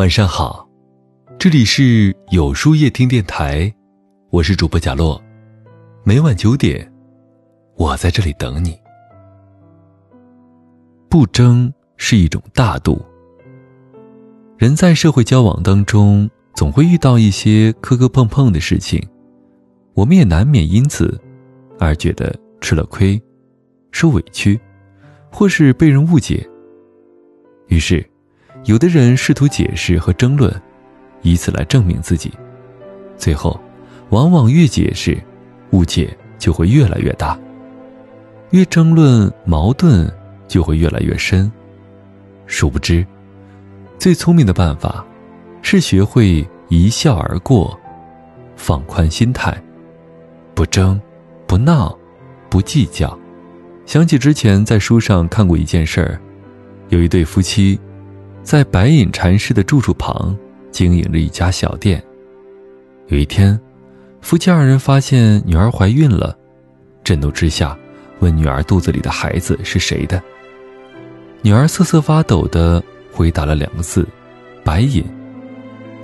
晚上好，这里是有书夜听电台，我是主播贾洛，每晚九点，我在这里等你。不争是一种大度。人在社会交往当中，总会遇到一些磕磕碰碰的事情，我们也难免因此而觉得吃了亏、受委屈，或是被人误解。于是。有的人试图解释和争论，以此来证明自己，最后，往往越解释，误解就会越来越大，越争论矛盾就会越来越深。殊不知，最聪明的办法，是学会一笑而过，放宽心态，不争，不闹，不计较。想起之前在书上看过一件事儿，有一对夫妻。在白隐禅师的住处旁，经营着一家小店。有一天，夫妻二人发现女儿怀孕了，震怒之下，问女儿肚子里的孩子是谁的。女儿瑟瑟发抖地回答了两个字：“白隐。”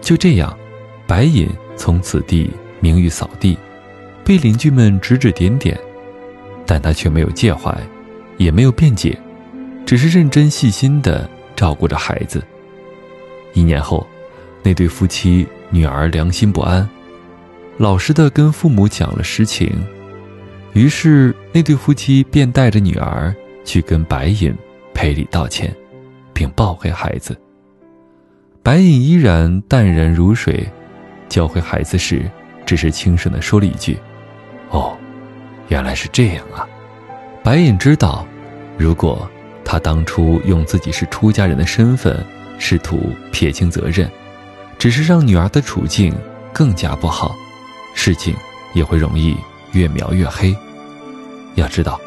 就这样，白隐从此地名誉扫地，被邻居们指指点点，但他却没有介怀，也没有辩解，只是认真细心的。照顾着孩子。一年后，那对夫妻女儿良心不安，老实的跟父母讲了实情。于是，那对夫妻便带着女儿去跟白隐赔礼道歉，并抱回孩子。白隐依然淡然如水，教会孩子时，只是轻声的说了一句：“哦，原来是这样啊。”白隐知道，如果。他当初用自己是出家人的身份，试图撇清责任，只是让女儿的处境更加不好，事情也会容易越描越黑。要知道，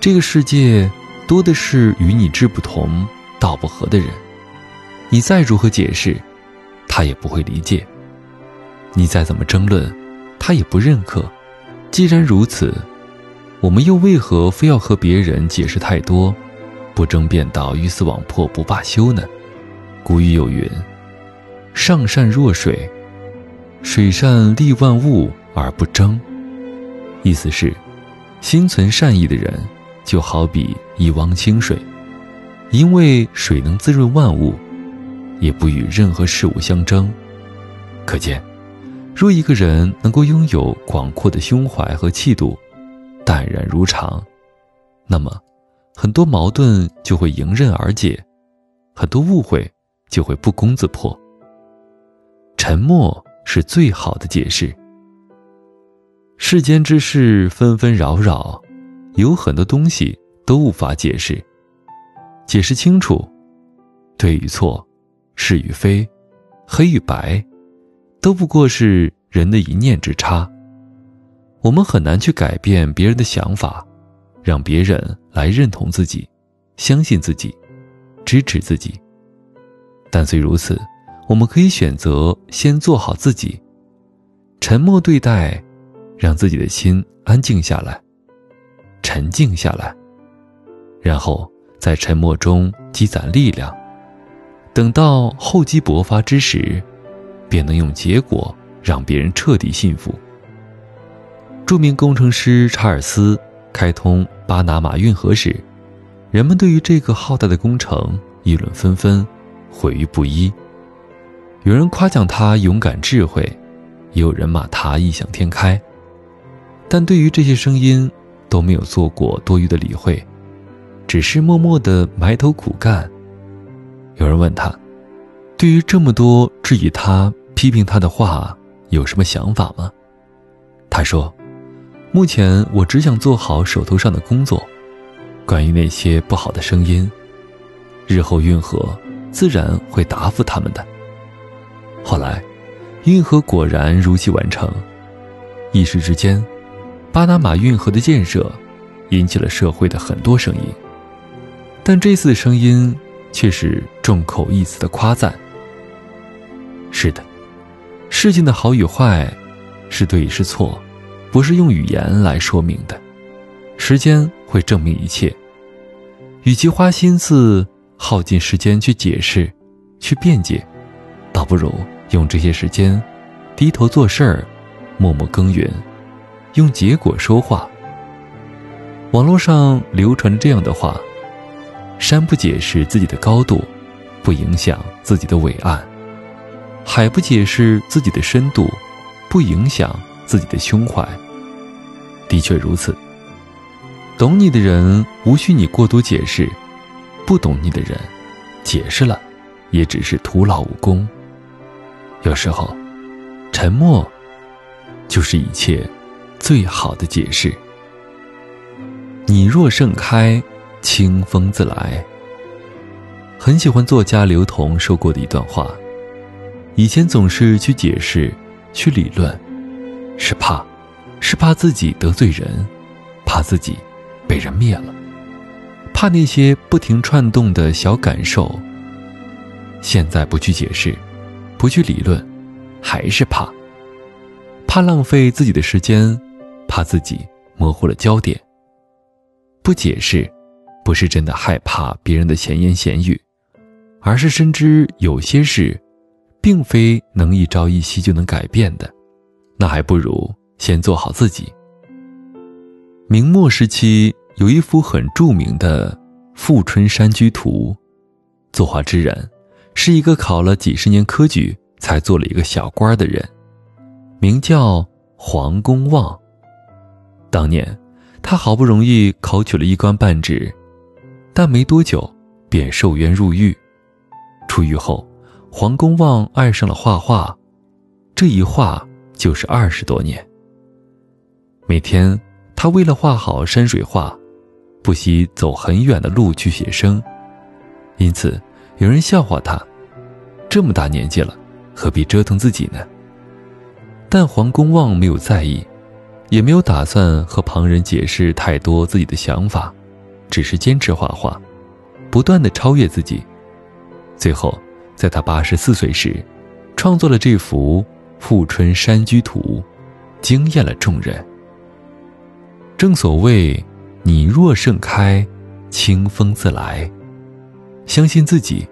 这个世界多的是与你志不同、道不合的人，你再如何解释，他也不会理解；你再怎么争论，他也不认可。既然如此，我们又为何非要和别人解释太多？不争辩到鱼死网破不罢休呢？古语有云：“上善若水，水善利万物而不争。”意思是，心存善意的人就好比一汪清水，因为水能滋润万物，也不与任何事物相争。可见，若一个人能够拥有广阔的胸怀和气度，淡然如常，那么。很多矛盾就会迎刃而解，很多误会就会不攻自破。沉默是最好的解释。世间之事纷纷扰扰，有很多东西都无法解释。解释清楚，对与错，是与非，黑与白，都不过是人的一念之差。我们很难去改变别人的想法。让别人来认同自己，相信自己，支持自己。但虽如此，我们可以选择先做好自己，沉默对待，让自己的心安静下来，沉静下来，然后在沉默中积攒力量，等到厚积薄发之时，便能用结果让别人彻底信服。著名工程师查尔斯。开通巴拿马运河时，人们对于这个浩大的工程议论纷纷，毁誉不一。有人夸奖他勇敢智慧，也有人骂他异想天开。但对于这些声音，都没有做过多余的理会，只是默默地埋头苦干。有人问他，对于这么多质疑他、批评他的话，有什么想法吗？他说。目前我只想做好手头上的工作，关于那些不好的声音，日后运河自然会答复他们的。后来，运河果然如期完成，一时之间，巴拿马运河的建设引起了社会的很多声音，但这次的声音却是众口一词的夸赞。是的，事情的好与坏，是对是错。不是用语言来说明的，时间会证明一切。与其花心思耗尽时间去解释、去辩解，倒不如用这些时间，低头做事儿，默默耕耘，用结果说话。网络上流传着这样的话：山不解释自己的高度，不影响自己的伟岸；海不解释自己的深度，不影响自己的胸怀。的确如此。懂你的人无需你过多解释，不懂你的人，解释了，也只是徒劳无功。有时候，沉默，就是一切最好的解释。你若盛开，清风自来。很喜欢作家刘同说过的一段话：以前总是去解释，去理论，怕自己得罪人，怕自己。被人灭了，怕那些不停串动的小感受。现在不去解释，不去理论，还是怕。怕浪费自己的时间，怕自己模糊了焦点。不解释，不是真的害怕别人的闲言闲语，而是深知有些事，并非能一朝一夕就能改变的。那还不如先做好自己。明末时期有一幅很著名的《富春山居图》，作画之人是一个考了几十年科举才做了一个小官的人，名叫黄公望。当年他好不容易考取了一官半职，但没多久便受冤入狱。出狱后，黄公望爱上了画画，这一画就是二十多年。每天。他为了画好山水画，不惜走很远的路去写生，因此有人笑话他：这么大年纪了，何必折腾自己呢？但黄公望没有在意，也没有打算和旁人解释太多自己的想法，只是坚持画画，不断的超越自己。最后，在他八十四岁时，创作了这幅《富春山居图》，惊艳了众人。正所谓，你若盛开，清风自来。相信自己，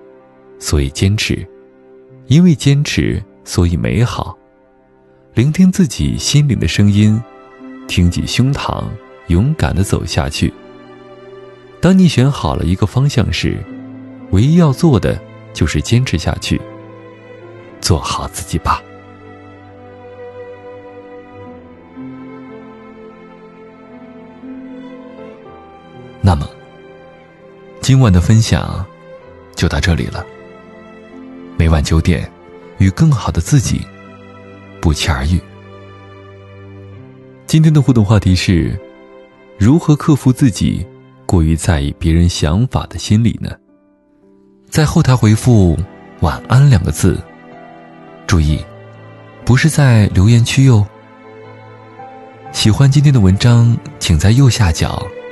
所以坚持；因为坚持，所以美好。聆听自己心灵的声音，挺起胸膛，勇敢的走下去。当你选好了一个方向时，唯一要做的就是坚持下去。做好自己吧。那么，今晚的分享就到这里了。每晚九点，与更好的自己不期而遇。今天的互动话题是：如何克服自己过于在意别人想法的心理呢？在后台回复“晚安”两个字，注意，不是在留言区哟。喜欢今天的文章，请在右下角。